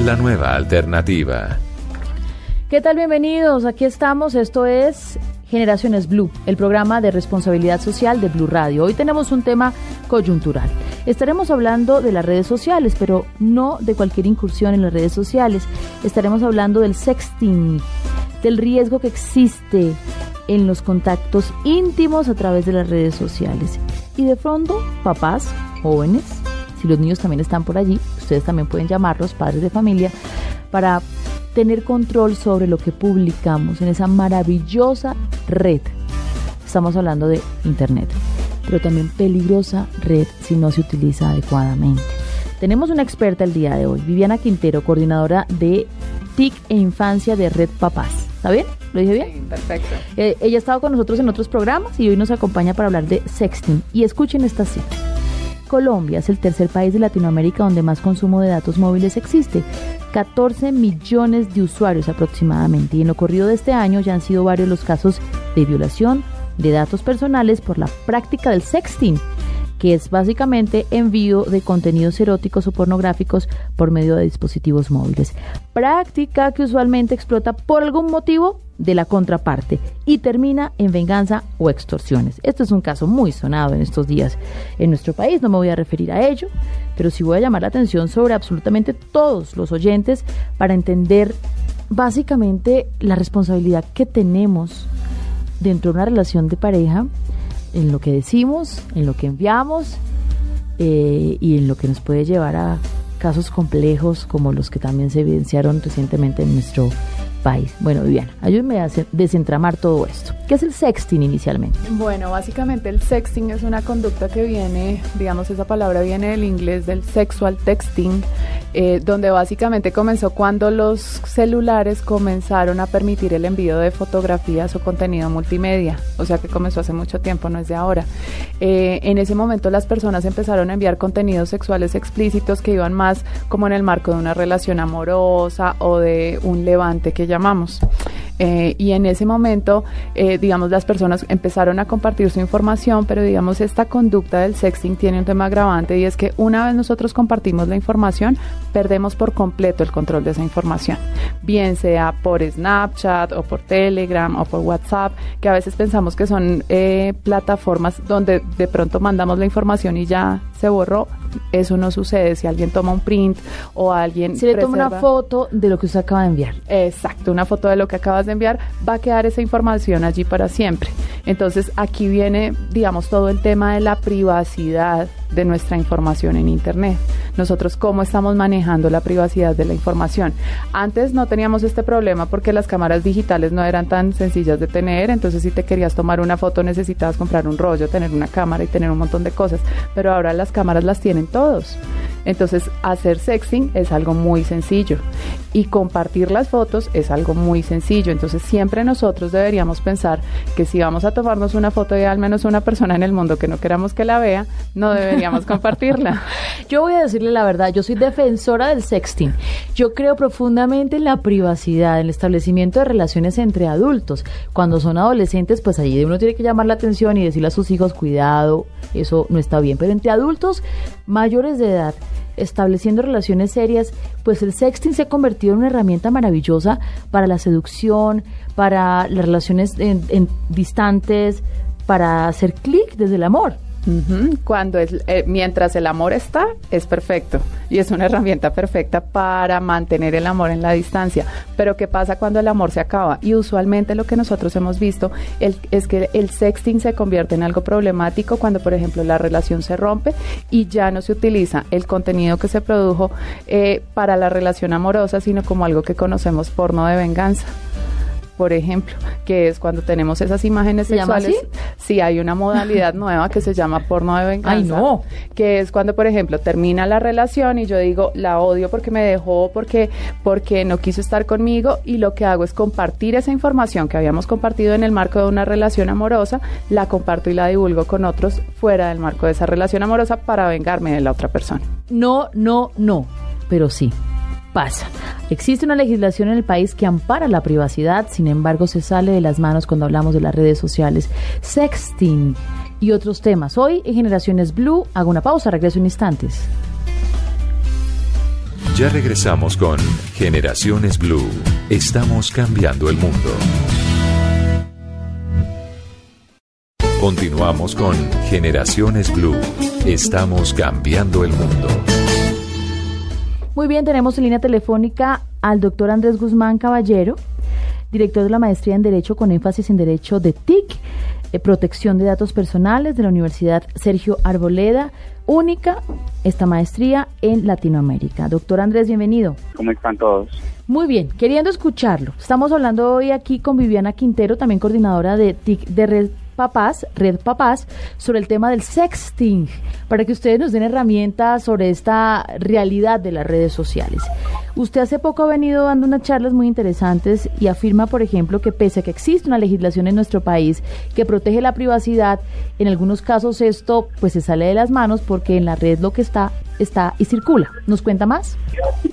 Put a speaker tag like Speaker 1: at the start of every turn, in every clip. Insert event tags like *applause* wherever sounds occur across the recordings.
Speaker 1: La nueva alternativa.
Speaker 2: ¿Qué tal? Bienvenidos. Aquí estamos. Esto es Generaciones Blue, el programa de responsabilidad social de Blue Radio. Hoy tenemos un tema coyuntural. Estaremos hablando de las redes sociales, pero no de cualquier incursión en las redes sociales. Estaremos hablando del sexting, del riesgo que existe en los contactos íntimos a través de las redes sociales. Y de fondo, papás, jóvenes, si los niños también están por allí, ustedes también pueden llamarlos, padres de familia, para tener control sobre lo que publicamos en esa maravillosa red. Estamos hablando de Internet, pero también peligrosa red si no se utiliza adecuadamente. Tenemos una experta el día de hoy, Viviana Quintero, coordinadora de TIC e Infancia de Red Papás. ¿Está bien? ¿Lo dije bien?
Speaker 3: Sí, perfecto.
Speaker 2: Eh, ella ha estado con nosotros en otros programas y hoy nos acompaña para hablar de sexting. Y escuchen esta cita. Colombia es el tercer país de Latinoamérica donde más consumo de datos móviles existe. 14 millones de usuarios aproximadamente. Y en lo corrido de este año ya han sido varios los casos de violación de datos personales por la práctica del sexting que es básicamente envío de contenidos eróticos o pornográficos por medio de dispositivos móviles. Práctica que usualmente explota por algún motivo de la contraparte y termina en venganza o extorsiones. Esto es un caso muy sonado en estos días en nuestro país, no me voy a referir a ello, pero sí voy a llamar la atención sobre absolutamente todos los oyentes para entender básicamente la responsabilidad que tenemos dentro de una relación de pareja en lo que decimos, en lo que enviamos eh, y en lo que nos puede llevar a casos complejos como los que también se evidenciaron recientemente en nuestro país. Bueno, Viviana, ayúdame a desentramar todo esto. ¿Qué es el sexting inicialmente?
Speaker 3: Bueno, básicamente el sexting es una conducta que viene, digamos, esa palabra viene del inglés del sexual texting, eh, donde básicamente comenzó cuando los celulares comenzaron a permitir el envío de fotografías o contenido multimedia, o sea que comenzó hace mucho tiempo, no es de ahora. Eh, en ese momento las personas empezaron a enviar contenidos sexuales explícitos que iban más como en el marco de una relación amorosa o de un levante que llamamos. Eh, y en ese momento, eh, digamos, las personas empezaron a compartir su información, pero digamos, esta conducta del sexting tiene un tema agravante y es que una vez nosotros compartimos la información, perdemos por completo el control de esa información, bien sea por Snapchat o por Telegram o por WhatsApp, que a veces pensamos que son eh, plataformas donde de pronto mandamos la información y ya se borró. Eso no sucede si alguien toma un print o alguien...
Speaker 2: Se le toma una foto de lo que usted acaba de enviar.
Speaker 3: Exacto, una foto de lo que acabas de enviar, va a quedar esa información allí para siempre. Entonces aquí viene, digamos, todo el tema de la privacidad de nuestra información en Internet. Nosotros cómo estamos manejando la privacidad de la información. Antes no teníamos este problema porque las cámaras digitales no eran tan sencillas de tener, entonces si te querías tomar una foto necesitabas comprar un rollo, tener una cámara y tener un montón de cosas, pero ahora las cámaras las tienen todos. Entonces, hacer sexting es algo muy sencillo y compartir las fotos es algo muy sencillo. Entonces, siempre nosotros deberíamos pensar que si vamos a tomarnos una foto de al menos una persona en el mundo que no queramos que la vea, no deberíamos compartirla.
Speaker 2: Yo voy a decirle la verdad, yo soy defensora del sexting. Yo creo profundamente en la privacidad, en el establecimiento de relaciones entre adultos. Cuando son adolescentes, pues allí uno tiene que llamar la atención y decirle a sus hijos, cuidado, eso no está bien. Pero entre adultos mayores de edad, estableciendo relaciones serias, pues el sexting se ha convertido en una herramienta maravillosa para la seducción, para las relaciones en, distantes, para hacer clic desde el amor.
Speaker 3: Cuando es, eh, mientras el amor está, es perfecto y es una herramienta perfecta para mantener el amor en la distancia. Pero ¿qué pasa cuando el amor se acaba? Y usualmente lo que nosotros hemos visto es que el sexting se convierte en algo problemático cuando, por ejemplo, la relación se rompe y ya no se utiliza el contenido que se produjo eh, para la relación amorosa, sino como algo que conocemos porno de venganza por ejemplo, que es cuando tenemos esas imágenes sexuales. Sí, hay una modalidad *laughs* nueva que se llama porno de venganza.
Speaker 2: Ay, no.
Speaker 3: Que es cuando, por ejemplo, termina la relación y yo digo, la odio porque me dejó, porque, porque no quiso estar conmigo y lo que hago es compartir esa información que habíamos compartido en el marco de una relación amorosa, la comparto y la divulgo con otros fuera del marco de esa relación amorosa para vengarme de la otra persona.
Speaker 2: No, no, no, pero sí pasa. Existe una legislación en el país que ampara la privacidad, sin embargo se sale de las manos cuando hablamos de las redes sociales. Sexting y otros temas. Hoy en Generaciones Blue hago una pausa, regreso en instantes.
Speaker 1: Ya regresamos con Generaciones Blue. Estamos cambiando el mundo. Continuamos con Generaciones Blue. Estamos cambiando el mundo.
Speaker 2: Muy bien, tenemos en línea telefónica al doctor Andrés Guzmán Caballero, director de la maestría en Derecho con énfasis en Derecho de TIC, eh, Protección de Datos Personales de la Universidad Sergio Arboleda, única esta maestría en Latinoamérica. Doctor Andrés, bienvenido.
Speaker 4: ¿Cómo están todos?
Speaker 2: Muy bien, queriendo escucharlo. Estamos hablando hoy aquí con Viviana Quintero, también coordinadora de TIC de Red Papás, Red Papás, sobre el tema del sexting, para que ustedes nos den herramientas sobre esta realidad de las redes sociales. Usted hace poco ha venido dando unas charlas muy interesantes y afirma, por ejemplo, que pese a que existe una legislación en nuestro país que protege la privacidad, en algunos casos esto pues se sale de las manos porque en la red lo que está está y circula. ¿Nos cuenta más?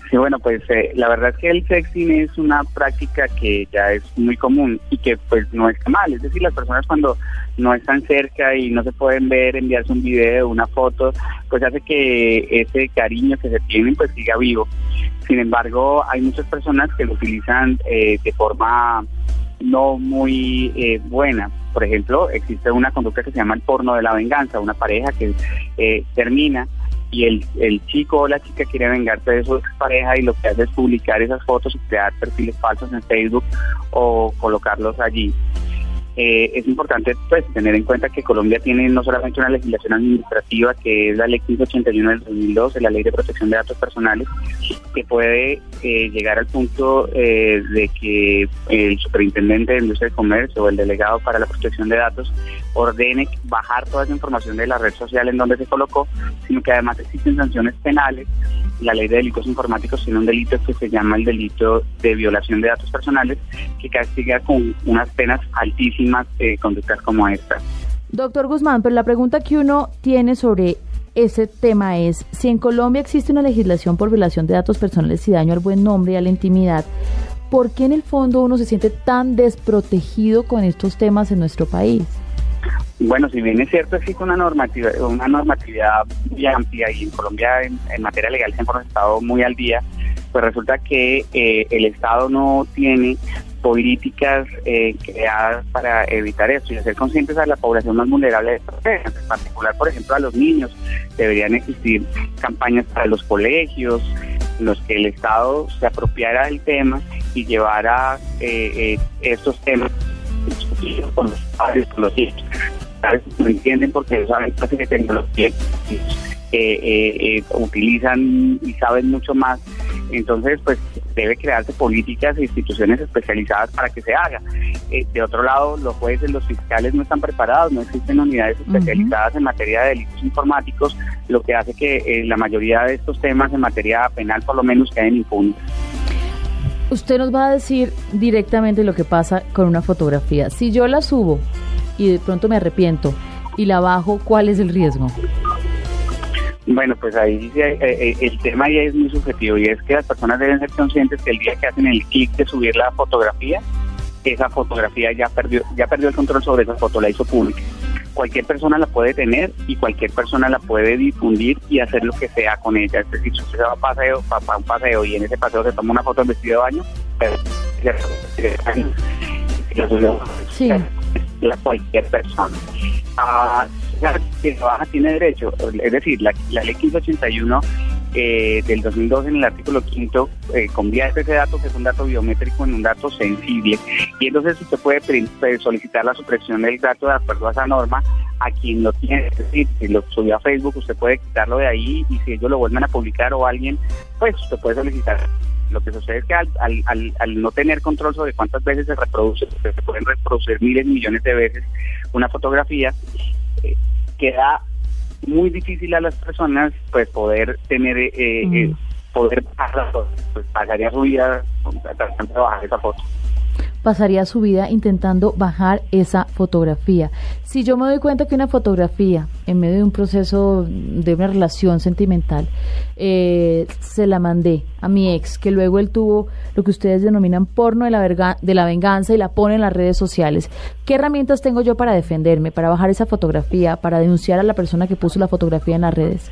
Speaker 4: Sí, bueno, pues eh, la verdad es que el sexting es una práctica que ya es muy común y que pues no está mal. Es decir, las personas cuando no están cerca y no se pueden ver, enviarse un video, una foto, pues hace que ese cariño que se tienen pues siga vivo. Sin embargo, hay muchas personas que lo utilizan eh, de forma no muy eh, buena. Por ejemplo, existe una conducta que se llama el porno de la venganza, una pareja que termina y el, el chico o la chica quiere vengarse de su pareja y lo que hace es publicar esas fotos y crear perfiles falsos en Facebook o colocarlos allí. Eh, es importante pues tener en cuenta que Colombia tiene no solamente una legislación administrativa que es la ley 1581 del 2012, la ley de protección de datos personales, que puede eh, llegar al punto eh, de que el superintendente de industria de comercio o el delegado para la protección de datos ordene bajar toda esa información de la red social en donde se colocó, sino que además existen sanciones penales. La ley de delitos informáticos tiene un delito que se llama el delito de violación de datos personales, que castiga con unas penas altísimas eh, conductas como esta.
Speaker 2: Doctor Guzmán, pero la pregunta que uno tiene sobre ese tema es, si en Colombia existe una legislación por violación de datos personales y daño al buen nombre y a la intimidad, ¿por qué en el fondo uno se siente tan desprotegido con estos temas en nuestro país?
Speaker 4: Bueno, si bien es cierto, existe una normativa, una normatividad muy amplia y en Colombia en, materia legal siempre hemos estado muy al día, pues resulta que eh, el Estado no tiene políticas eh, creadas para evitar esto y hacer conscientes a la población más vulnerable de temas, en particular, por ejemplo, a los niños. Deberían existir campañas para los colegios, en los que el Estado se apropiara del tema y llevara eh, estos temas con los padres, con los hijos. No entienden porque saben clase de tecnología eh, utilizan y saben mucho más. Entonces, pues debe crearse políticas e instituciones especializadas para que se haga. Eh, de otro lado, los jueces, los fiscales no están preparados, no existen unidades especializadas en materia de delitos informáticos, lo que hace que eh, la mayoría de estos temas en materia penal por lo menos queden impunes.
Speaker 2: Usted nos va a decir directamente lo que pasa con una fotografía. Si yo la subo y de pronto me arrepiento y la bajo, ¿cuál es el riesgo?
Speaker 4: Bueno, pues ahí eh, eh, el tema ya es muy subjetivo y es que las personas deben ser conscientes que el día que hacen el clic de subir la fotografía, esa fotografía ya perdió, ya perdió el control sobre esa foto, la hizo pública. Cualquier persona la puede tener y cualquier persona la puede difundir y hacer lo que sea con ella. Es decir, si usted va a, paseo, para un paseo y en ese paseo se toma una foto en vestido de baño, sí la cualquier persona. Ah, que trabaja tiene derecho, es decir, la, ley 1581 eh, del 2002 en el artículo quinto eh, convierte ese dato que es un dato biométrico en un dato sensible. Y entonces usted puede pues, solicitar la supresión del dato de acuerdo a esa norma a quien lo tiene, es decir, si lo subió a Facebook usted puede quitarlo de ahí y si ellos lo vuelven a publicar o alguien, pues usted puede solicitar. Lo que sucede es que al, al, no tener control sobre cuántas veces se reproduce, se pueden reproducir miles, millones de veces una fotografía, eh, queda muy difícil a las personas pues poder tener eh, eh mm. poder bajar pues pagaría su vida tratando de bajar esa foto
Speaker 2: pasaría su vida intentando bajar esa fotografía. Si yo me doy cuenta que una fotografía, en medio de un proceso de una relación sentimental, eh, se la mandé a mi ex, que luego él tuvo lo que ustedes denominan porno de la, de la venganza y la pone en las redes sociales, ¿qué herramientas tengo yo para defenderme, para bajar esa fotografía, para denunciar a la persona que puso la fotografía en las redes?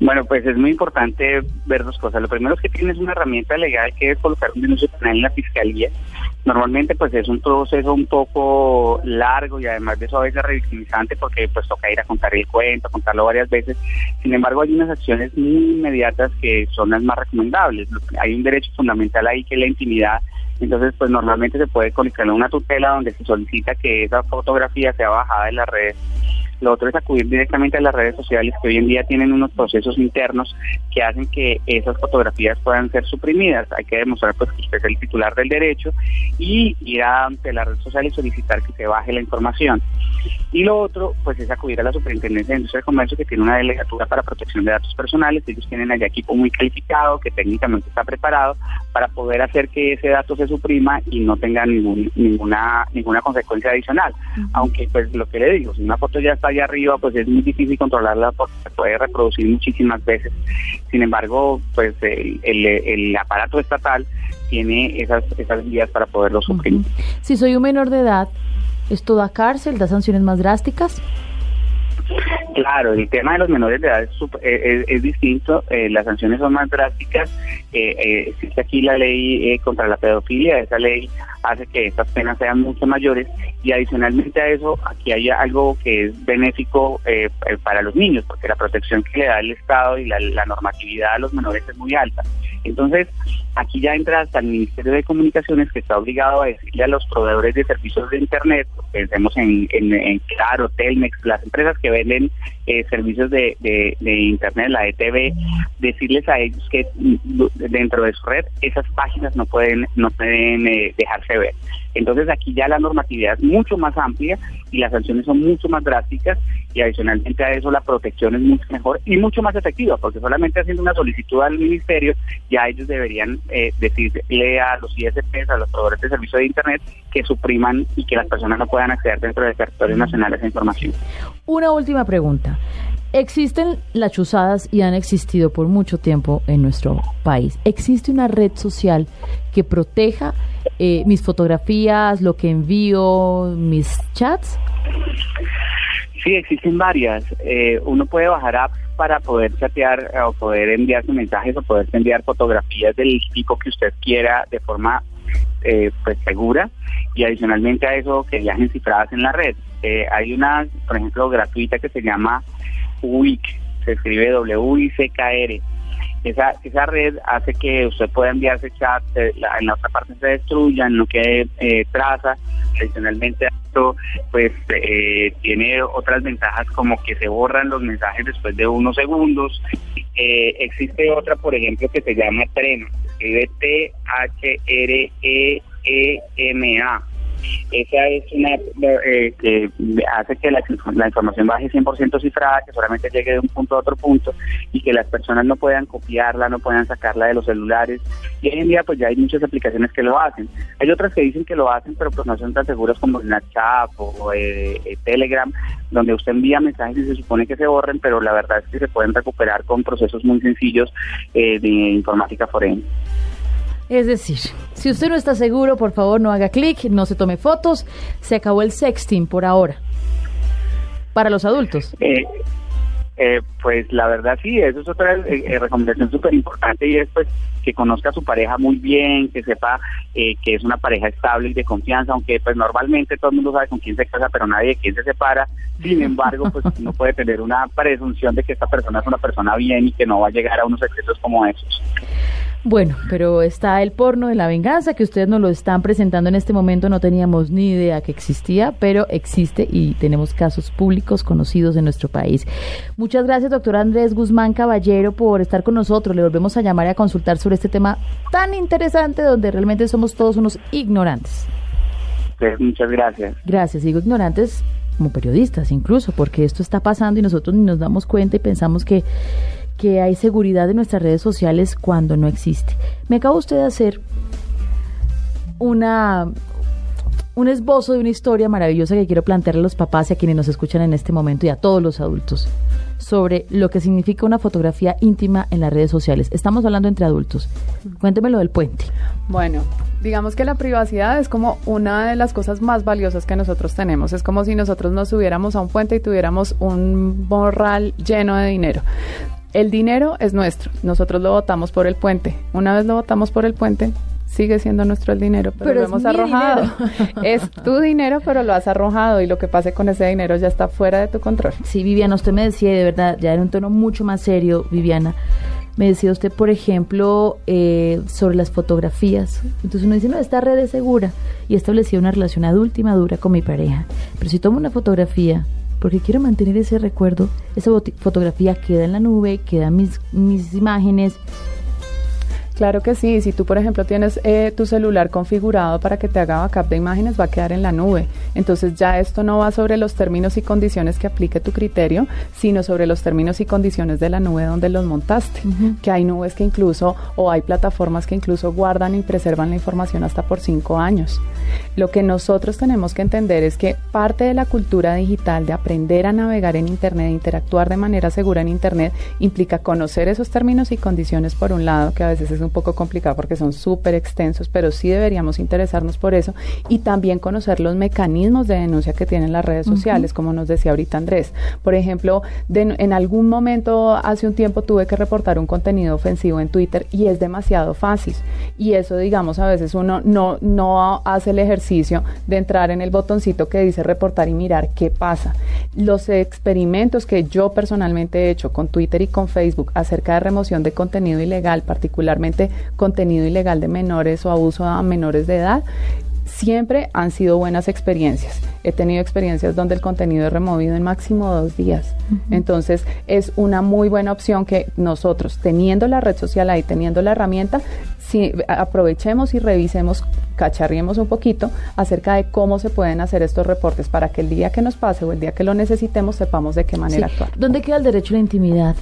Speaker 4: Bueno, pues es muy importante ver dos cosas. Lo primero es que tienes una herramienta legal que es colocar un denuncio penal en la fiscalía. Normalmente pues es un proceso un poco largo y además de eso a veces revictimizante porque pues toca ir a contar el cuento, contarlo varias veces. Sin embargo hay unas acciones muy inmediatas que son las más recomendables. Hay un derecho fundamental ahí que es la intimidad entonces, pues normalmente se puede colocar una tutela donde se solicita que esa fotografía sea bajada de las redes lo otro es acudir directamente a las redes sociales que hoy en día tienen unos procesos internos que hacen que esas fotografías puedan ser suprimidas. Hay que demostrar pues que usted es el titular del derecho y ir ante la red social y solicitar que se baje la información. Y lo otro pues es acudir a la Superintendencia de Industria y Comercio que tiene una delegatura para protección de datos personales. Ellos tienen allá equipo muy calificado que técnicamente está preparado para poder hacer que ese dato se suprima y no tenga ningún, ninguna ninguna consecuencia adicional. Aunque pues lo que le digo, si una foto ya está allá arriba, pues es muy difícil controlarla porque se puede reproducir muchísimas veces. Sin embargo, pues el, el, aparato estatal tiene esas, esas vías para poderlo suprimir.
Speaker 2: Si soy un menor de edad, ¿esto da cárcel, da sanciones más drásticas?
Speaker 4: Claro, el tema de los menores de edad es, eh, distinto, eh, las sanciones son más drásticas, eh, existe aquí la ley contra la pedofilia, esa ley hace que estas penas sean mucho mayores y adicionalmente a eso aquí hay algo que es benéfico para los niños, porque la protección que le da el Estado y la normatividad a los menores es muy alta. Entonces, aquí ya entra hasta el Ministerio de Comunicaciones que está obligado a decirle a los proveedores de servicios de Internet, pensemos en, en, Claro, Telmex, las empresas que venden eh, servicios de, Internet, la ETV, decirles a ellos que dentro de su red esas páginas no pueden, no pueden eh, dejarse ver. Entonces aquí ya la normatividad es mucho más amplia y las sanciones son mucho más drásticas y adicionalmente a eso la protección es mucho mejor y mucho más efectiva porque solamente haciendo una solicitud al ministerio ya ellos deberían eh, decirle a los ISPs, a los proveedores de servicio de Internet que supriman y que las personas no puedan acceder dentro del territorio nacional a esa información.
Speaker 2: Una última pregunta. Existen las chuzadas y han existido por mucho tiempo en nuestro país. ¿Existe una red social que proteja eh, mis fotografías, lo que envío, mis chats?
Speaker 4: Sí, existen varias. Eh, uno puede bajar apps para poder chatear o poder enviarse mensajes o poder enviar fotografías del tipo que usted quiera de forma eh, pues segura y adicionalmente a eso que viajen cifradas en la red. hay una, por ejemplo, gratuita que se llama WIC, se escribe W-I-C-K-R. Esa, esa red hace que usted pueda enviarse chat, eh, en la otra parte se destruyan, no quede eh, traza. Adicionalmente, esto pues eh, tiene otras ventajas como que se borran los mensajes después de unos segundos. existe otra, por ejemplo, que se llama Trema, escribe T-H-R-E-E-M-A esa es una eh, que hace que la, información baje 100% cifrada, que solamente llegue de un punto a otro punto y que las personas no puedan copiarla, no puedan sacarla de los celulares. Y hoy en día pues ya hay muchas aplicaciones que lo hacen. Hay otras que dicen que lo hacen, pero pues no son tan seguras como Snapchat o eh, eh, Telegram, donde usted envía mensajes y se supone que se borren, pero la verdad es que se pueden recuperar con procesos muy sencillos de informática forense.
Speaker 2: Es decir, si usted no está seguro, por favor no haga clic, no se tome fotos. Se acabó el sexting por ahora. Para los adultos.
Speaker 4: Eh, eh, pues la verdad sí, eso es otra eh, recomendación súper importante y es pues que conozca a su pareja muy bien, que sepa que es una pareja estable y de confianza, aunque pues normalmente todo el mundo sabe con quién se casa, pero nadie de quién se separa. Sin embargo, pues *laughs* uno puede tener una presunción de que esta persona es una persona bien y que no va a llegar a unos excesos como esos.
Speaker 2: Bueno, pero está el porno de la venganza que ustedes nos lo están presentando en este momento. No teníamos ni idea que existía, pero existe y tenemos casos públicos conocidos en nuestro país. Muchas gracias, doctor Andrés Guzmán Caballero, por estar con nosotros. Le volvemos a llamar y a consultar sobre este tema tan interesante donde realmente somos todos unos ignorantes.
Speaker 4: Pues, muchas gracias.
Speaker 2: Gracias, digo ignorantes como periodistas incluso, porque esto está pasando y nosotros ni nos damos cuenta y pensamos que que hay seguridad en nuestras redes sociales cuando no existe. Me acaba usted de hacer una un esbozo de una historia maravillosa que quiero plantearle a los papás y a quienes nos escuchan en este momento y a todos los adultos sobre lo que significa una fotografía íntima en las redes sociales. Estamos hablando entre adultos. Cuéntemelo del puente.
Speaker 3: Bueno, digamos que la privacidad es como una de las cosas más valiosas que nosotros tenemos. Es como si nosotros nos subiéramos a un puente y tuviéramos un borral lleno de dinero. El dinero es nuestro, nosotros lo votamos por el puente. Una vez lo votamos por el puente, sigue siendo nuestro el dinero, pero, lo hemos arrojado. *laughs* es tu dinero, pero lo has arrojado y lo que pase con ese dinero ya está fuera de tu control.
Speaker 2: Sí, Viviana, usted me decía, de verdad, ya en un tono mucho más serio, Viviana, me decía usted, por ejemplo, eh, sobre las fotografías. Entonces uno dice, no, esta red es segura y establecía una relación adulta y madura con mi pareja. Pero si tomo una fotografía porque quiero mantener ese recuerdo, esa fotografía queda en la nube, quedan mis, mis imágenes,
Speaker 3: Claro que sí, si tú por ejemplo tienes eh, tu celular configurado para que te haga backup de imágenes, va a quedar en la nube. Entonces ya esto no va sobre los términos y condiciones que aplique tu criterio, sino sobre los términos y condiciones de la nube donde los montaste. Que hay nubes que incluso, o hay plataformas que incluso guardan y preservan la información hasta por cinco años. Lo que nosotros tenemos que entender es que parte de la cultura digital, de aprender a navegar en Internet, de interactuar de manera segura en Internet, implica conocer esos términos y condiciones por un lado, que a veces es un poco complicado porque son súper extensos, pero sí deberíamos interesarnos por eso y también conocer los mecanismos de denuncia que tienen las redes sociales, como nos decía ahorita Andrés. Por ejemplo, en algún momento hace un tiempo tuve que reportar un contenido ofensivo en Twitter y es demasiado fácil. Y eso, digamos, a veces uno no, no hace el ejercicio de entrar en el botoncito que dice reportar y mirar qué pasa. Los experimentos que yo personalmente he hecho con Twitter y con Facebook acerca de remoción de contenido ilegal, particularmente contenido ilegal de menores o abuso a menores de edad, siempre han sido buenas experiencias. He tenido experiencias donde el contenido es removido en máximo dos días. Entonces es una muy buena opción que nosotros, teniendo la red social ahí, teniendo la herramienta, si aprovechemos y revisemos, cacharriemos un poquito acerca de cómo se pueden hacer estos reportes para que el día que nos pase o el día que lo necesitemos sepamos de qué manera actuar.
Speaker 2: ¿Dónde queda el derecho a la intimidad?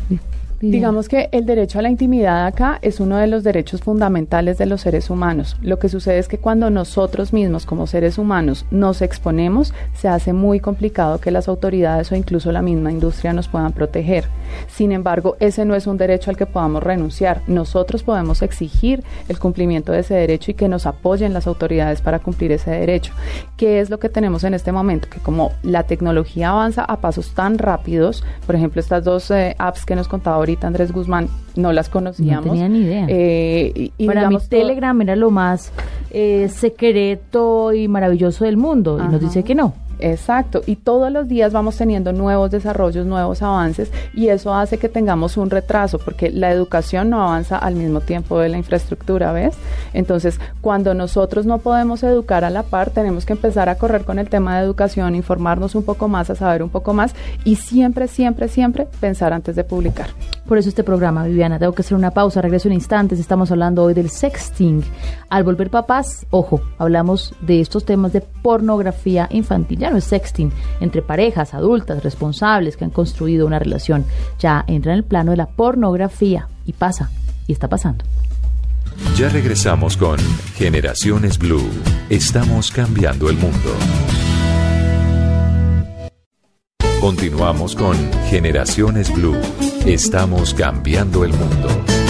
Speaker 3: Digamos que el derecho a la intimidad acá es uno de los derechos fundamentales de los seres humanos. Lo que sucede es que cuando nosotros mismos como seres humanos nos exponemos, se hace muy complicado que las autoridades o incluso la misma industria nos puedan proteger. Sin embargo, ese no es un derecho al que podamos renunciar. Nosotros podemos exigir el cumplimiento de ese derecho y que nos apoyen las autoridades para cumplir ese derecho. ¿Qué es lo que tenemos en este momento? Que como la tecnología avanza a pasos tan rápidos, por ejemplo, estas dos eh, apps que nos contaba ahorita, Andrés Guzmán, no las conocíamos.
Speaker 2: No tenía ni idea. Eh, y, Para mí Telegram era lo más eh, secreto y maravilloso del mundo y nos dice que no.
Speaker 3: Exacto, y todos los días vamos teniendo nuevos desarrollos, nuevos avances, y eso hace que tengamos un retraso, porque la educación no avanza al mismo tiempo de la infraestructura, ¿ves? Entonces, cuando nosotros no podemos educar a la par, tenemos que empezar a correr con el tema de educación, informarnos un poco más, a saber un poco más, y siempre, siempre, siempre pensar antes de publicar.
Speaker 2: Por eso este programa, Viviana, tengo que hacer una pausa, regreso en instantes, estamos hablando hoy del sexting. Al volver papás, ojo, hablamos de estos temas de pornografía infantil ya no es sexting, entre parejas adultas responsables que han construido una relación. Ya entra en el plano de la pornografía y pasa, y está pasando.
Speaker 1: Ya regresamos con Generaciones Blue. Estamos cambiando el mundo. Continuamos con Generaciones Blue. Estamos cambiando el mundo.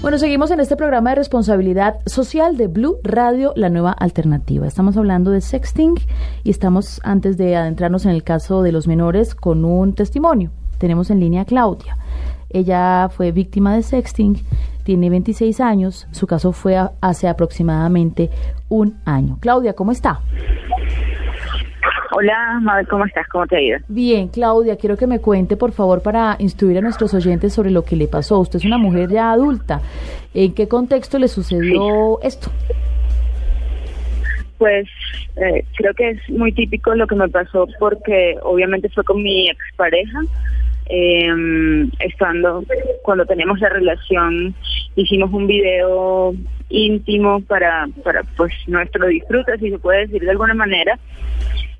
Speaker 2: Bueno, seguimos en este programa de responsabilidad social de Blue Radio, la nueva alternativa. Estamos hablando de sexting y estamos, antes de adentrarnos en el caso de los menores, con un testimonio. Tenemos en línea a Claudia. Ella fue víctima de sexting, tiene 26 años, su caso fue hace aproximadamente un año. Claudia, ¿cómo está?
Speaker 5: Hola, Mabel, ¿cómo estás? ¿Cómo te ha ido?
Speaker 2: Bien, Claudia, quiero que me cuente, por favor, para instruir a nuestros oyentes sobre lo que le pasó. Usted es una mujer ya adulta. ¿En qué contexto le sucedió esto?
Speaker 5: Pues eh, creo que es muy típico lo que me pasó porque obviamente fue con mi expareja. Eh, estando, cuando teníamos la relación, hicimos un video íntimo para, para pues nuestro disfrute, si se puede decir de alguna manera.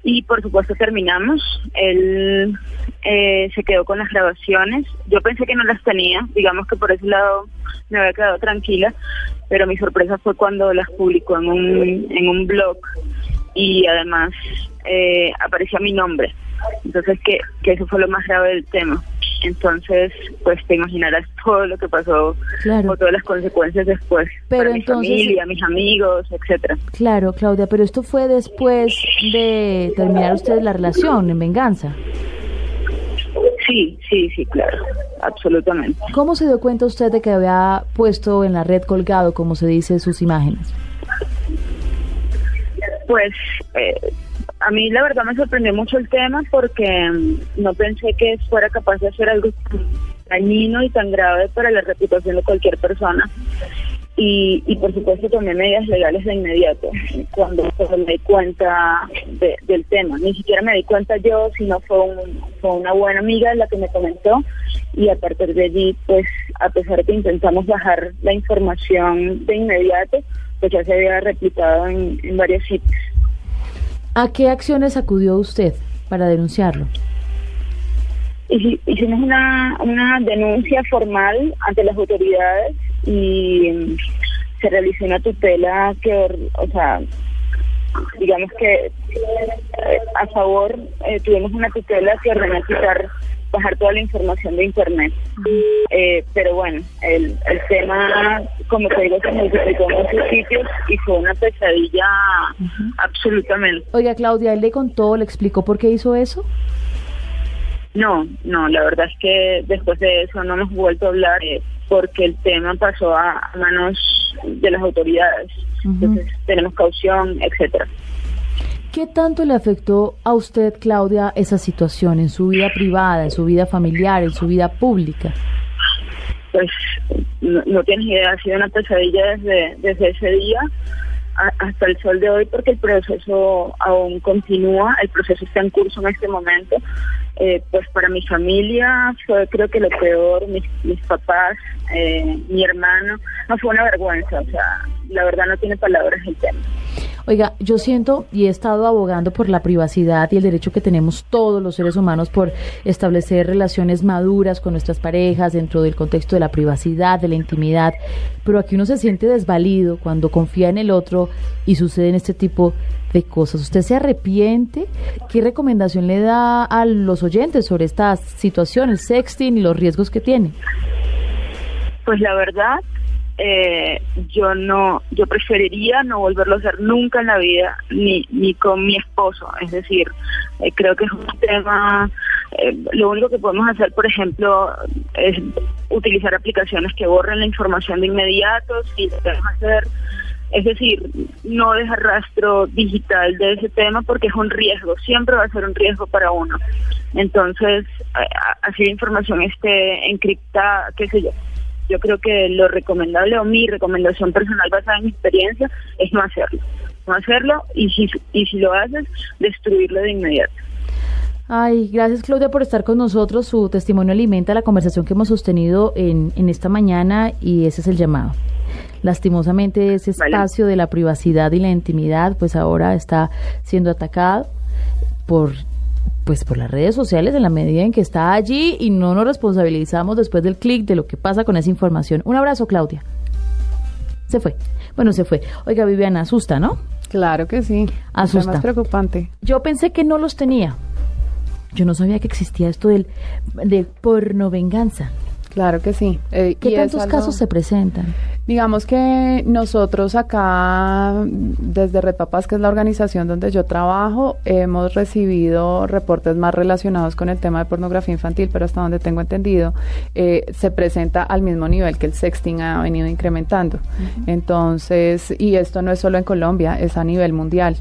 Speaker 5: Y por supuesto terminamos. Él eh, se quedó con las grabaciones. Yo pensé que no las tenía, digamos que por ese lado me había quedado tranquila, pero mi sorpresa fue cuando las publicó en un, en un blog y además eh, aparecía mi nombre. Entonces, que, que eso fue lo más grave del tema. Entonces, pues te imaginarás *laughs* todo lo que pasó o todas las consecuencias después
Speaker 2: pero
Speaker 5: para mi familia, mis amigos, etcétera.
Speaker 2: Claro, Claudia, pero esto fue después de terminar ustedes la relación en venganza.
Speaker 5: Sí, sí, sí, claro, absolutamente.
Speaker 2: ¿Cómo se dio cuenta usted de que había puesto en la red colgado, como se dice, sus imágenes?
Speaker 5: Pues eh, a mí la verdad me sorprendió mucho el tema porque mm, no pensé que fuera capaz de hacer algo tan dañino y tan grave para la reputación de cualquier persona. Y, y por supuesto tomé medidas legales de inmediato cuando, me di cuenta del tema. Ni siquiera me di cuenta yo, sino fue, fue una buena amiga la que me comentó y a partir de allí, pues a pesar de que intentamos bajar la información de inmediato, pues ya se había replicado en, en varios sitios.
Speaker 2: ¿A qué acciones acudió usted para denunciarlo?
Speaker 5: Hicimos una, una denuncia formal ante las autoridades y mm, se realizó una tutela que, o sea, digamos que eh, a favor eh, tuvimos una tutela que ordenó quitar bajar toda la información de internet. Eh, pero bueno el, el tema como te digo se multiplicó en muchos sitios y fue una pesadilla absolutamente.
Speaker 2: Oiga Claudia él le contó le explicó por qué hizo eso
Speaker 5: no no la verdad es que después de eso no hemos vuelto a hablar porque el tema pasó a manos de las autoridades. Entonces tenemos caución etcétera
Speaker 2: ¿Qué tanto le afectó a usted, Claudia, esa situación en su vida privada, en su vida familiar, en su vida pública?
Speaker 5: Pues no, tienes idea, ha sido una pesadilla desde, desde ese día hasta el sol de hoy porque el proceso aún continúa, el proceso está en curso en este momento. Eh, pues para mi familia fue creo que lo peor, mis, mis papás, eh, mi hermano, no fue una vergüenza, o sea, la verdad no tiene palabras el tema.
Speaker 2: Oiga, yo siento y he estado abogando por la privacidad y el derecho que tenemos todos los seres humanos por establecer relaciones maduras con nuestras parejas dentro del contexto de la privacidad, de la intimidad, pero aquí uno se siente desvalido cuando confía en el otro y suceden este tipo de cosas. ¿Usted se arrepiente? ¿Qué recomendación le da a los oyentes sobre esta situación, el sexting y los riesgos que tiene?
Speaker 5: Pues la verdad, eh, yo no, yo preferiría no volverlo a hacer nunca en la vida, ni, ni con mi esposo. Es decir, eh, creo que es un tema, eh, lo único que podemos hacer, por ejemplo, es utilizar aplicaciones que borren la información de inmediato, si debemos hacer. Es decir, no dejar rastro digital de ese tema porque es un riesgo, siempre va a ser un riesgo para uno. Entonces, así la información esté encriptada, qué sé yo, yo creo que lo recomendable o mi recomendación personal basada en mi experiencia es no hacerlo. No hacerlo y si, y si lo haces, destruirlo de inmediato.
Speaker 2: Ay, gracias Claudia por estar con nosotros. Su testimonio alimenta la conversación que hemos sostenido en, en esta mañana y ese es el llamado. Lastimosamente ese espacio de la privacidad y la intimidad pues ahora está siendo atacado por pues por las redes sociales en la medida en que está allí y no nos responsabilizamos después del clic de lo que pasa con esa información. Un abrazo, Claudia. Se fue. Bueno, se fue. Oiga, Viviana, asusta, ¿no?
Speaker 3: Claro que sí. Asusta. Es preocupante.
Speaker 2: Yo pensé que no los tenía. Yo no sabía que existía esto del de porno venganza.
Speaker 3: Claro que sí.
Speaker 2: Eh, ¿Qué tantos casos se presentan?
Speaker 3: Digamos que nosotros acá, desde Red Papás, que es la organización donde yo trabajo, hemos recibido reportes más relacionados con el tema de pornografía infantil, pero hasta donde tengo entendido, eh, se presenta al mismo nivel que el sexting ha venido incrementando. Entonces, y esto no es solo en Colombia, es a nivel mundial.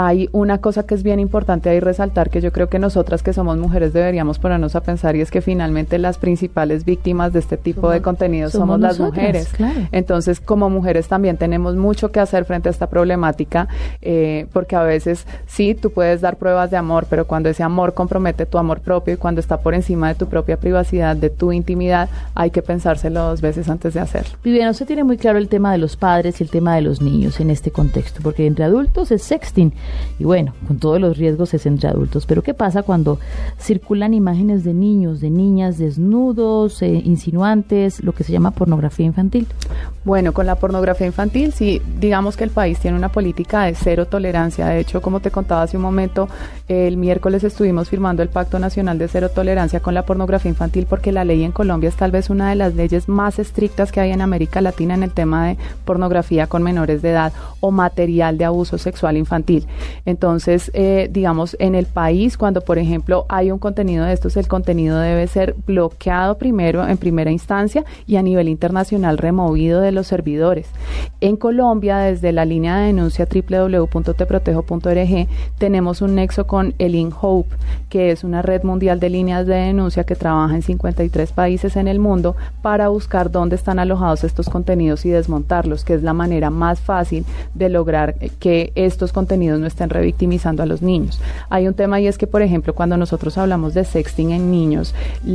Speaker 3: Hay una cosa que es bien importante ahí resaltar que yo creo que nosotras que somos mujeres deberíamos ponernos a pensar y es que finalmente las principales víctimas de este tipo de contenido somos, las mujeres. Entonces, como mujeres también tenemos mucho que hacer frente a esta problemática, eh, porque a veces sí, tú puedes dar pruebas de amor, pero cuando ese amor compromete tu amor propio y cuando está por encima de tu propia privacidad, de tu intimidad, hay que pensárselo dos veces antes de hacerlo.
Speaker 2: Viviana, usted tiene muy claro el tema de los padres y el tema de los niños en este contexto, porque entre adultos es sexting y bueno, con todos los riesgos es entre adultos, pero ¿qué pasa cuando circulan imágenes de niños, de niñas desnudos, eh, insinuantes, lo que se llama pornografía infantil?
Speaker 3: Bueno, con la pornografía infantil, sí, digamos que el país tiene una política de cero tolerancia. De hecho, como te contaba hace un momento, el miércoles estuvimos firmando el Pacto Nacional de Cero Tolerancia con la pornografía infantil porque la ley en Colombia es tal vez una de las leyes más estrictas que hay en América Latina en el tema de pornografía con menores de edad o material de abuso sexual infantil. Entonces, eh, digamos, en el país, cuando por ejemplo hay un contenido de estos, el contenido debe ser bloqueado primero en primera instancia y a nivel internacional removido de los servidores. En Colombia, desde la línea de denuncia www.teprotejo.org, tenemos un nexo con el InHope, que es una red mundial de líneas de denuncia que trabaja en 53 países en el mundo para buscar dónde están alojados estos contenidos y desmontarlos, que es la manera más fácil de lograr que estos contenidos no estén revictimizando a los niños. Hay un tema y es que, por ejemplo, cuando nosotros hablamos de sexting en niños,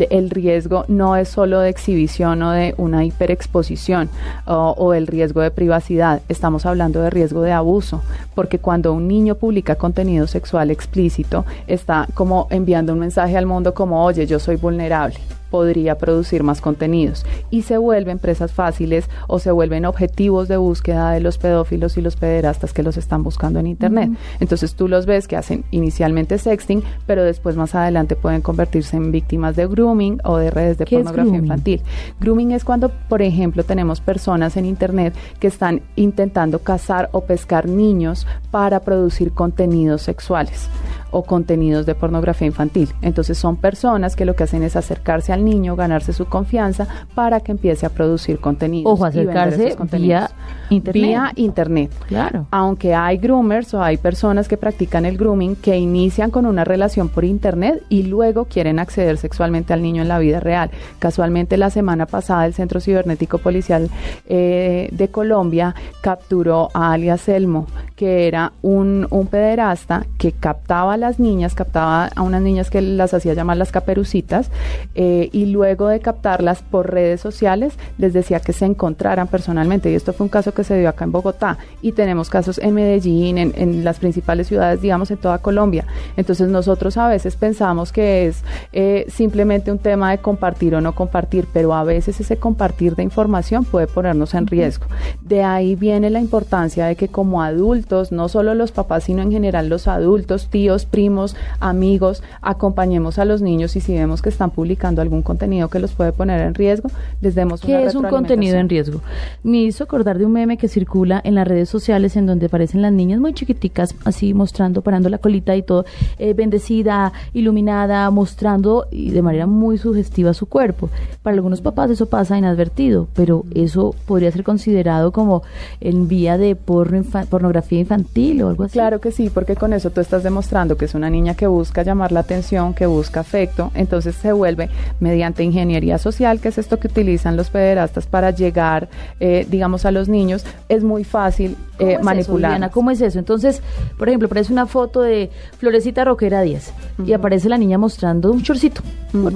Speaker 3: el riesgo no es solo de exhibición o de una hiperexposición o, el riesgo de privacidad, estamos hablando de riesgo de abuso, porque cuando un niño publica contenido sexual explícito, está como enviando un mensaje al mundo como, oye, yo soy vulnerable podría producir más contenidos y se vuelven presas fáciles o se vuelven objetivos de búsqueda de los pedófilos y los pederastas que los están buscando en internet. Entonces tú los ves que hacen inicialmente sexting, pero después más adelante pueden convertirse en víctimas de grooming o de redes de pornografía infantil. Grooming es cuando, por ejemplo, tenemos personas en internet que están intentando cazar o pescar niños para producir contenidos sexuales o contenidos de pornografía infantil. Entonces son personas que lo que hacen es acercarse al niño, ganarse su confianza para que empiece a producir contenidos.
Speaker 2: Ojo, acercarse vía internet.
Speaker 3: Vía internet. Claro. Aunque hay groomers o hay personas que practican el grooming que inician con una relación por internet y luego quieren acceder sexualmente al niño en la vida real. Casualmente la semana pasada el Centro Cibernético Policial eh, de Colombia capturó a alias Elmo, que era un, un pederasta que captaba las niñas, captaba a unas niñas que las hacía llamar las caperucitas, eh, y luego de captarlas por redes sociales, les decía que se encontraran personalmente. Y esto fue un caso que se dio acá en Bogotá. Y tenemos casos en Medellín, en, las principales ciudades, digamos, en toda Colombia. Entonces nosotros a veces pensamos que es eh, simplemente un tema de compartir o no compartir, pero a veces ese compartir de información puede ponernos en riesgo. De ahí viene la importancia de que como adultos, no solo los papás, sino en general los adultos, tíos, primos, amigos, acompañemos a los niños y si vemos que están publicando algún contenido que los puede poner en riesgo, les demos
Speaker 2: ¿Qué es un contenido en riesgo? Me hizo acordar de un meme que circula en las redes sociales en donde aparecen las niñas muy chiquiticas, así mostrando, parando la colita y todo, eh, bendecida, iluminada, mostrando y de manera muy sugestiva su cuerpo. Para algunos papás eso pasa inadvertido, pero eso podría ser considerado como en vía de pornografía infantil o algo así.
Speaker 3: Claro que sí, porque con eso tú estás demostrando que es una niña que busca llamar la atención, que busca afecto, entonces se vuelve mediante ingeniería social, que es esto que utilizan los pederastas para llegar, eh, digamos, a los niños, es muy fácil eh, manipular.
Speaker 2: ¿Cómo es eso? Entonces, por ejemplo, aparece una foto de Florecita Roquera 10 y aparece la niña mostrando un chorcito, uh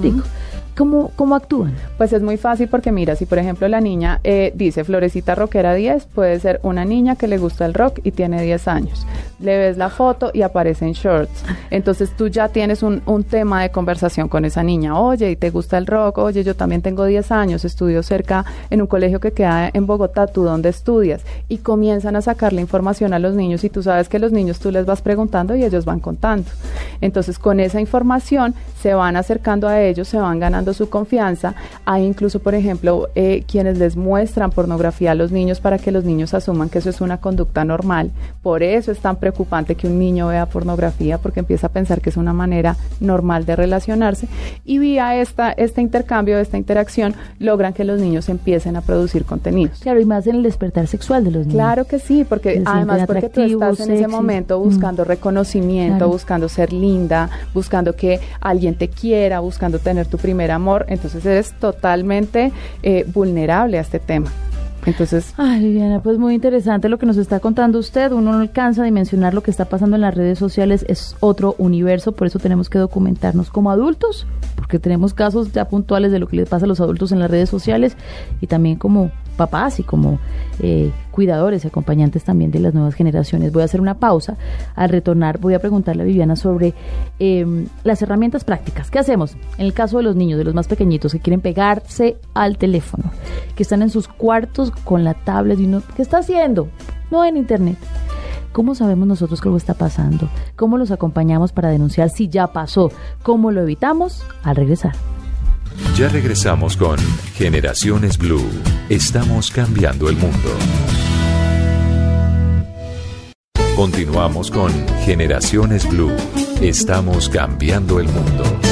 Speaker 2: ¿Cómo, ¿Cómo actúan?
Speaker 3: Pues es muy fácil porque mira, si por ejemplo la niña eh, dice Florecita Rockera 10, puede ser una niña que le gusta el rock y tiene 10 años. Le ves la foto y aparece en shorts. Entonces tú ya tienes un, un tema de conversación con esa niña. Oye, ¿y te gusta el rock? Oye, yo también tengo 10 años, estudio cerca en un colegio que queda en Bogotá. ¿Tú dónde estudias? Y comienzan a sacarle información a los niños y tú sabes que los niños tú les vas preguntando y ellos van contando. Entonces con esa información se van acercando a ellos, se van ganando su confianza. Hay incluso, por ejemplo, eh, quienes les muestran pornografía a los niños para que los niños asuman que eso es una conducta normal. Por eso es tan preocupante que un niño vea pornografía, porque empieza a pensar que es una manera normal de relacionarse. Y vía esta, este intercambio, esta interacción, logran que los niños empiecen a producir contenidos.
Speaker 2: Claro, y más en el despertar sexual de los niños.
Speaker 3: Claro que sí, porque además porque tú estás en ese momento buscando mm. reconocimiento, buscando ser linda, buscando que alguien te quiera, buscando tener tu primer amor, entonces eres totalmente eh, vulnerable a este tema. Entonces.
Speaker 2: Ay, Viviana, pues muy interesante lo que nos está contando usted. Uno no alcanza a dimensionar lo que está pasando en las redes sociales, es otro universo, por eso tenemos que documentarnos como adultos, porque tenemos casos ya puntuales de lo que les pasa a los adultos en las redes sociales y también como papás y como eh, cuidadores acompañantes también de las nuevas generaciones. Voy a hacer una pausa. Al retornar voy a preguntarle a Viviana sobre em, las herramientas prácticas. ¿Qué hacemos en el caso de los niños, de los más pequeñitos que quieren pegarse al teléfono, que están en sus cuartos con la tablet y uno, ¿qué está haciendo? No en internet. ¿Cómo sabemos nosotros que algo está pasando? ¿Cómo los acompañamos para denunciar si ya pasó? ¿Cómo lo evitamos? Al regresar.
Speaker 1: Ya regresamos con Generaciones Blue. Estamos cambiando el mundo. Continuamos con Generaciones Blue. Estamos cambiando el mundo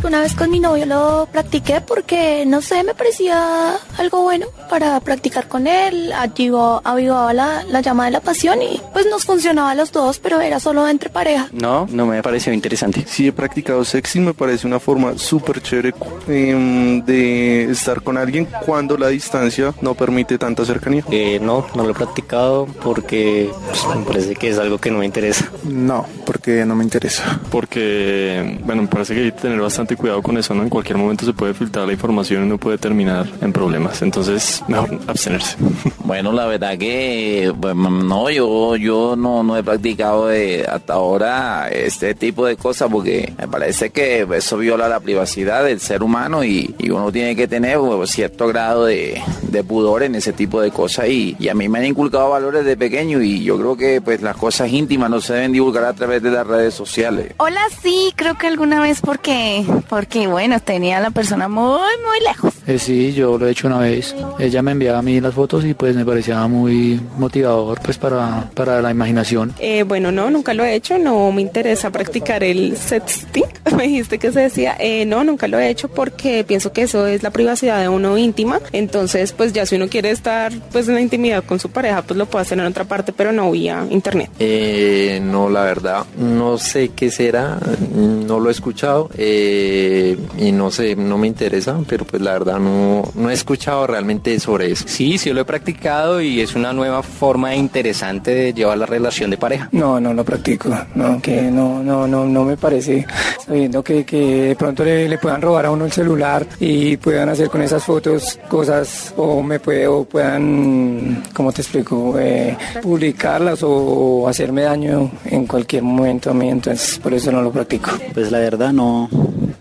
Speaker 6: alguna vez con mi novio lo practiqué porque, no sé, me parecía algo bueno para practicar con él. avivaba la, la llama de la pasión y pues nos funcionaba a los dos, pero era solo entre pareja.
Speaker 7: No, no me pareció interesante.
Speaker 8: Sí, he practicado sexting, me parece una forma súper chévere em, de estar con alguien cuando la distancia no permite tanta cercanía.
Speaker 7: Eh, no, no lo he practicado porque pues, me parece que es algo que no me interesa.
Speaker 8: No, porque no me interesa.
Speaker 9: Porque, bueno, me parece que hay que tener bastante cuidado con eso, ¿no? En cualquier momento se puede filtrar la información y uno puede terminar en problemas. Entonces, mejor abstenerse. *laughs*
Speaker 10: Bueno, la verdad que, pues, no, yo, yo no, no he practicado de, hasta ahora este tipo de cosas porque me parece que eso viola la privacidad del ser humano y, uno tiene que tener pues, cierto grado de, pudor en ese tipo de cosas y, y, a mí me han inculcado valores de pequeño y yo creo que pues las cosas íntimas no se deben divulgar a través de las redes sociales.
Speaker 6: Hola, sí, creo que alguna vez porque porque bueno, tenía a la persona muy, muy lejos.
Speaker 11: Eh, sí, yo lo he hecho una vez. Ella me enviaba a mí las fotos y pues me parecía muy motivador pues para, para la imaginación.
Speaker 12: Eh, bueno, no, nunca lo he hecho, no me interesa practicar el sexting. *laughs* me dijiste que se decía, eh, no, nunca lo he hecho porque pienso que eso es la privacidad de uno íntima. Entonces, pues ya si uno quiere estar pues en la intimidad con su pareja, pues lo puede hacer en otra parte, pero no vía internet.
Speaker 13: Eh, no, la verdad, no sé qué será, no lo he escuchado. Eh, eh, y no sé, no me interesa, pero pues la verdad no, no he escuchado realmente sobre eso.
Speaker 7: Sí, sí lo he practicado y es una nueva forma interesante de llevar la relación de pareja.
Speaker 14: No, no lo practico, no, que no, no, no, no me parece, sabiendo que, que de pronto le, puedan robar a uno el celular y puedan hacer con esas fotos cosas o me puede, o puedan, ¿cómo te explico? Eh, publicarlas o hacerme daño en cualquier momento a mí, entonces por eso no lo practico.
Speaker 15: Pues la verdad no,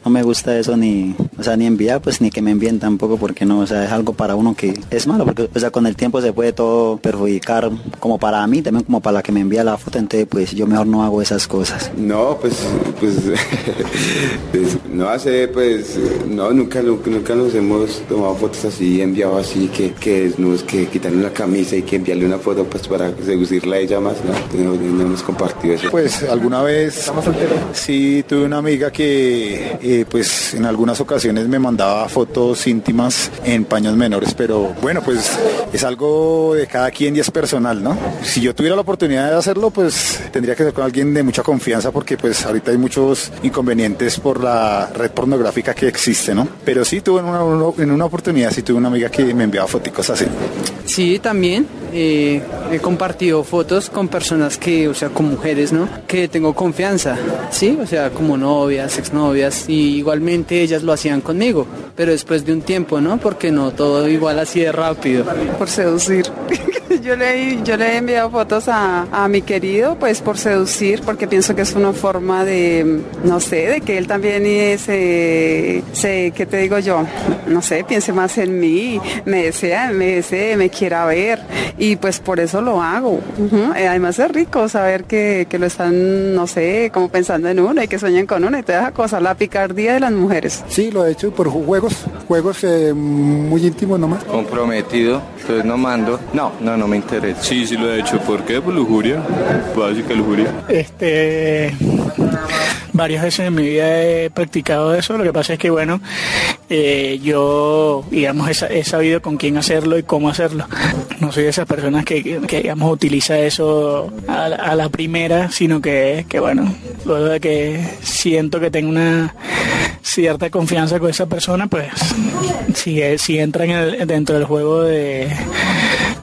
Speaker 15: no me gusta eso ni, o sea, ni enviar, pues ni que me envíen tampoco, porque no, o sea, es algo para uno que es malo, porque, o sea, con el tiempo se puede todo perjudicar, como para mí, también como para la que me envía la foto, entonces, pues yo mejor no hago esas cosas.
Speaker 16: No, pues, pues, *laughs* pues no hace, pues, no, nunca, nunca nos hemos tomado fotos así, enviado así, que, que desnudos, que quitarle la camisa y que enviarle una foto, pues, para seducirla a ella más, ¿no? No, hemos compartido eso.
Speaker 8: Pues, alguna vez, sí, tuve una amiga que eh, pues en algunas ocasiones me mandaba fotos íntimas en paños menores, pero bueno, pues es algo de cada quien y es personal, ¿no? Si yo tuviera la oportunidad de hacerlo, pues tendría que ser con alguien de mucha confianza porque pues ahorita hay muchos inconvenientes por la red pornográfica que existe, ¿no? Pero sí tuve en una, oportunidad, sí tuve una amiga que me enviaba fotos así.
Speaker 17: Sí, también eh, he compartido fotos con personas que, o sea, con mujeres, ¿no? Que tengo confianza, ¿sí? O sea, como novias, exnovias, y igualmente ellas lo hacían conmigo, pero después de un tiempo, ¿no? Porque no todo igual así de rápido.
Speaker 12: Por seducir. *laughs*
Speaker 18: yo le, yo le he enviado fotos a, a, mi querido, pues por seducir, porque pienso que es una forma de, no sé, de que él también se, se ¿qué te digo yo? No sé, piense más en mí, me desea, me desee, me quiera ver, y pues por eso lo hago. Eh, además es rico saber que, que, lo están, no sé, como pensando en uno y que sueñan con uno y te deja cosa, la picardía de las mujeres.
Speaker 19: Sí, lo he hecho por juegos, juegos eh, muy íntimos nomás.
Speaker 20: Comprometido, entonces no mando. No, no, no me interesa.
Speaker 21: Sí, sí lo he hecho. ¿Por qué? Por lujuria. Básica lujuria.
Speaker 22: Este varias veces en mi vida he practicado eso. Lo que pasa es que, bueno, eh, yo, digamos, he, sabido con quién hacerlo y cómo hacerlo. No soy de esas personas que, digamos, utiliza eso a, la primera, sino que, que, bueno, luego de que siento que tengo una cierta confianza con esa persona, pues si, si entra en el, dentro del juego de,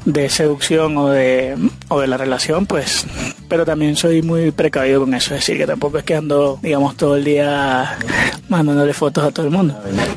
Speaker 22: de seducción o de, o de la relación, pues pero también soy muy precavido con eso, es decir, que tampoco es que ando, digamos, todo el día mandándole fotos a todo el mundo.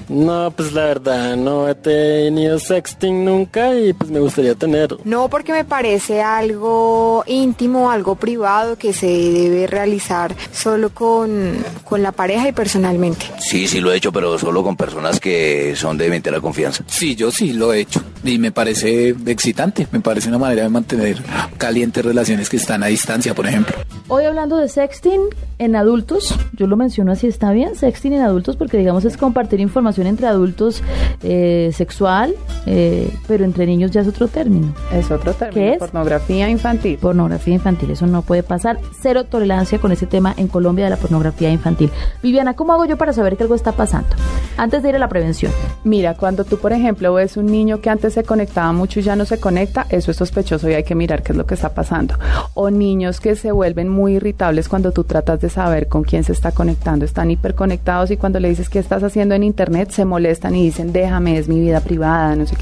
Speaker 23: No, pues la verdad, no he tenido sexting nunca y pues me gustaría tener.
Speaker 24: No, porque me parece algo íntimo, algo privado que se debe realizar solo con, con la pareja y personalmente.
Speaker 25: Sí, sí lo he hecho, pero solo con personas que son de la confianza.
Speaker 26: Sí, yo sí lo he hecho y me parece excitante, me parece una manera de mantener calientes relaciones que están a distancia, por ejemplo.
Speaker 2: Hoy hablando de sexting en adultos, yo lo menciono así, está bien, sexting en adultos porque digamos es compartir información entre adultos eh, sexual, eh, pero entre niños ya es otro término.
Speaker 3: Es otro término. ¿Qué es? Pornografía infantil.
Speaker 2: Pornografía infantil, eso no puede pasar. Cero tolerancia con ese tema en Colombia de la pornografía infantil. Viviana, ¿cómo hago yo para saber que algo está pasando? Antes de ir a la prevención.
Speaker 3: Mira, cuando tú, por ejemplo, ves un niño que antes se conectaba mucho y ya no se conecta, eso es sospechoso y hay que mirar qué es lo que está pasando. O niños que se vuelven muy irritables cuando tú tratas de saber con quién se está conectando, están hiperconectados y cuando le dices qué estás haciendo en internet se molestan y dicen déjame, es mi vida privada, no sé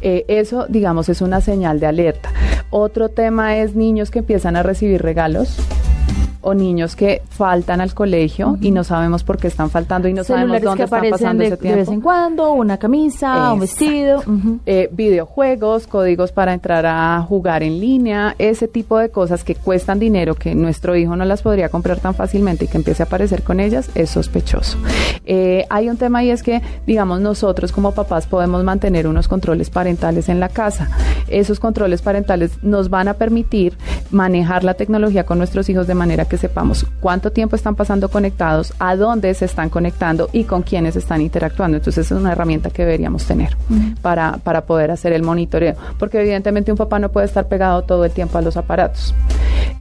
Speaker 3: Eh, eso, digamos, es una señal de alerta. Otro tema es niños que empiezan a recibir regalos o niños que faltan al colegio y no sabemos por qué están faltando y no sabemos dónde están pasando
Speaker 2: de,
Speaker 3: ese tiempo.
Speaker 2: De vez en cuando, una camisa, un vestido.
Speaker 3: Eh, videojuegos, códigos para entrar a jugar en línea, ese tipo de cosas que cuestan dinero, que nuestro hijo no las podría comprar tan fácilmente y que empiece a aparecer con ellas, es sospechoso. Eh, hay un tema y es que, digamos, nosotros como papás podemos mantener unos controles parentales en la casa. Esos controles parentales nos van a permitir manejar la tecnología con nuestros hijos de manera que sepamos cuánto tiempo están pasando conectados, a dónde se están conectando y con quiénes están interactuando. Entonces es una herramienta que deberíamos tener para, para poder hacer el monitoreo, porque evidentemente un papá no puede estar pegado todo el tiempo a los aparatos.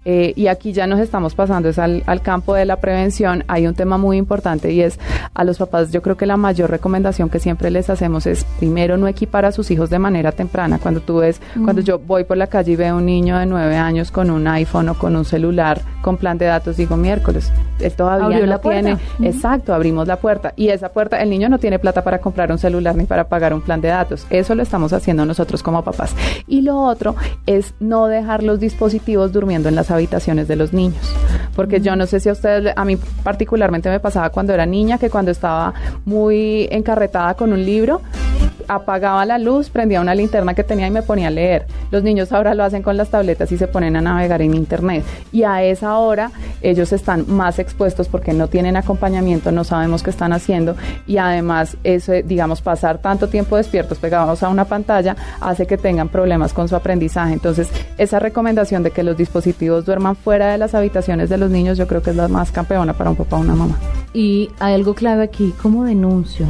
Speaker 3: Eh, y aquí ya nos estamos pasando es al, al, campo de la prevención. Hay un tema muy importante y es a los papás, yo creo que la mayor recomendación que siempre les hacemos es primero no equipar a sus hijos de manera temprana. Cuando tú ves, cuando yo voy por la calle y veo un niño de nueve años con un iPhone o con un celular con plan de datos, digo miércoles, él todavía no tiene, exacto, abrimos la puerta y esa puerta, el niño no tiene plata para comprar un celular ni para pagar un plan de datos. Eso lo estamos haciendo nosotros como papás. Y lo otro es no dejar los dispositivos durmiendo en las habitaciones de los niños. Porque yo no sé si a ustedes, a mí particularmente me pasaba cuando era niña, que cuando estaba muy encarretada con un libro, apagaba la luz, prendía una linterna que tenía y me ponía a leer. Los niños ahora lo hacen con las tabletas y se ponen a navegar en internet. Y a esa hora ellos están más expuestos porque no tienen acompañamiento, no sabemos qué están haciendo y además eso, digamos, pasar tanto tiempo despiertos pegados a una pantalla hace que tengan problemas con su aprendizaje. Entonces, esa recomendación de que los dispositivos duerman fuera de las habitaciones de los niños, yo creo que es la más campeona para un papá o una mamá.
Speaker 2: Y hay algo clave aquí, ¿cómo denuncio?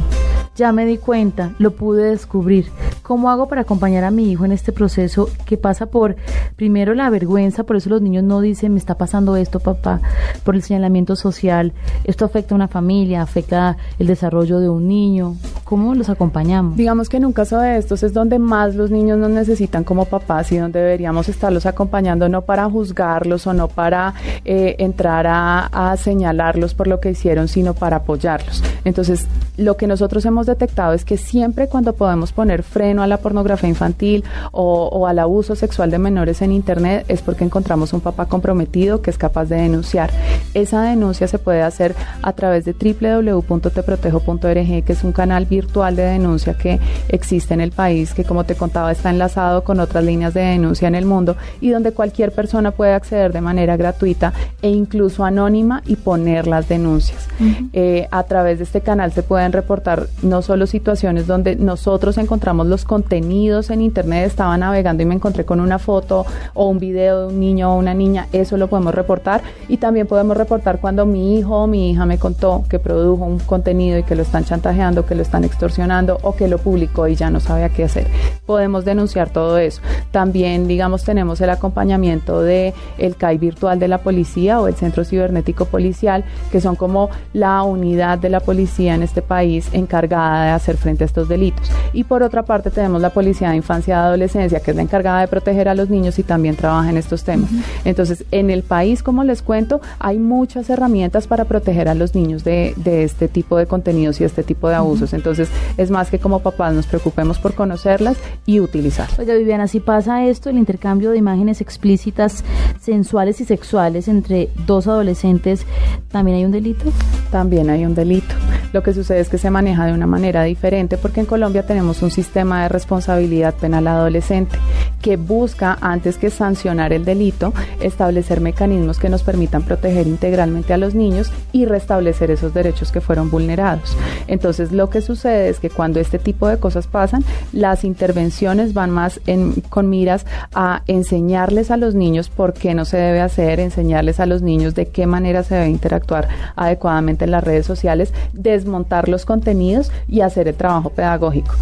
Speaker 2: Ya me di cuenta, lo pude descubrir. ¿Cómo hago para acompañar a mi hijo en este proceso que pasa por, primero, la vergüenza? Por eso los niños no dicen, me está pasando esto, papá, por el señalamiento social. Esto afecta a una familia, afecta el desarrollo de un niño. ¿Cómo los acompañamos?
Speaker 3: Digamos que en un caso de estos es donde más los niños nos necesitan como papás y donde deberíamos estarlos acompañando, no para juzgarlos o no para eh, entrar a, a señalarlos por lo que hicieron, sino para apoyarlos. Entonces, lo que nosotros hemos detectado es que siempre cuando podemos poner freno a la pornografía infantil o, o al abuso sexual de menores en Internet es porque encontramos un papá comprometido que es capaz de denunciar. Esa denuncia se puede hacer a través de www.teprotejo.org, que es un canal virtual de denuncia que existe en el país, que como te contaba está enlazado con otras líneas de denuncia en el mundo y donde cualquier persona puede acceder de manera gratuita e incluso anónima y poner las denuncias. Eh, a través de este canal se pueden reportar no solo situaciones donde nosotros encontramos los contenidos en internet, estaba navegando y me encontré con una foto o un video de un niño o una niña, eso lo podemos reportar y también podemos reportar cuando mi hijo o mi hija me contó que produjo un contenido y que lo están chantajeando, que lo están extorsionando o que lo publicó y ya no sabe a qué hacer. Podemos denunciar todo eso. También, digamos, tenemos el acompañamiento de el CAI virtual de la policía o el Centro Cibernético Policial, que son como la unidad de la policía en este país encargada de hacer frente a estos delitos. Y por otra parte tenemos la Policía de Infancia y Adolescencia, que es la encargada de proteger a los niños y también trabaja en estos temas. Entonces, en el país, como les cuento, hay muchas herramientas para proteger a los niños de, de este tipo de contenidos y este tipo de abusos. Entonces, es más que como papás nos preocupemos por conocerlas y utilizarlas.
Speaker 2: Oiga, Viviana, si pasa esto, el intercambio de imágenes explícitas, sensuales y sexuales entre dos adolescentes, ¿también hay un delito?
Speaker 3: También hay un delito. Lo que sucede es que se maneja de una manera diferente porque en Colombia tenemos un sistema de responsabilidad penal adolescente que busca, antes que sancionar el delito, establecer mecanismos que nos permitan proteger integralmente a los niños y restablecer esos derechos que fueron vulnerados. Entonces, lo que sucede es que cuando este tipo de cosas pasan, las intervenciones van más con miras a enseñarles a los niños por qué no se debe hacer, enseñarles a los niños de qué manera se debe interactuar adecuadamente en las redes sociales, desmontar los contenidos y hacer el trabajo pedagógico.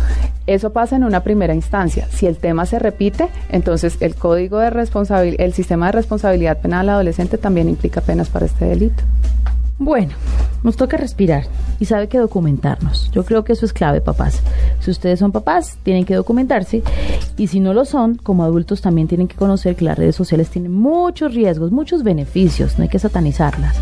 Speaker 3: Eso pasa en una primera instancia. Si el tema se repite, entonces el código de responsabilidad, el sistema de responsabilidad penal adolescente también implica penas para este delito.
Speaker 2: Bueno, nos toca respirar y sabe que documentarnos. Yo creo que eso es clave, papás. Si ustedes son papás, tienen que documentarse y si no lo son, como adultos también tienen que conocer que las redes sociales tienen muchos riesgos, muchos beneficios, no hay que satanizarlas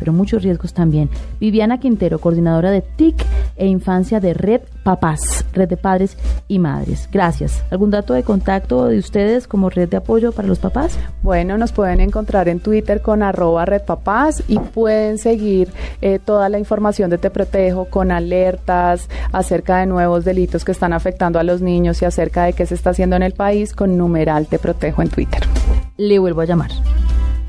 Speaker 2: pero muchos riesgos también. Viviana Quintero, coordinadora de TIC e Infancia de Red Papás, Red de Padres y Madres. Gracias. ¿Algún dato de contacto de ustedes como red de apoyo para los papás?
Speaker 3: Bueno, nos pueden encontrar en Twitter con arroba Red Papás y pueden seguir eh, toda la información de Te Protejo con alertas acerca de nuevos delitos que están afectando a los niños y acerca de qué se está haciendo en el país con numeral Te Protejo en Twitter.
Speaker 2: Le vuelvo a llamar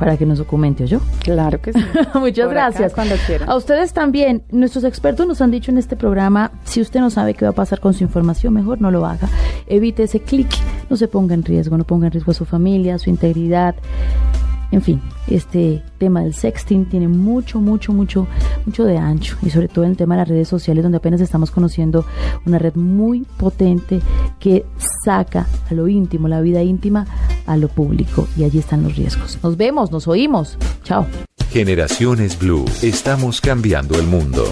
Speaker 2: para que nos documente, yo.
Speaker 3: Claro que sí. *laughs*
Speaker 2: Muchas gracias.
Speaker 3: cuando quieran.
Speaker 2: A ustedes también. Nuestros expertos nos han dicho en este programa, si usted no sabe qué va a pasar con su información, mejor no lo haga. Evite ese clic, no se ponga en riesgo, no ponga en riesgo a su familia, su integridad. En fin, este tema del sexting tiene mucho, mucho, mucho, mucho de ancho y sobre todo en el tema de las redes sociales donde apenas estamos conociendo una red muy potente que saca a lo íntimo, la vida íntima, a lo público y allí están los riesgos. Nos vemos, nos oímos. Chao.
Speaker 27: Generaciones Blue, estamos cambiando el mundo.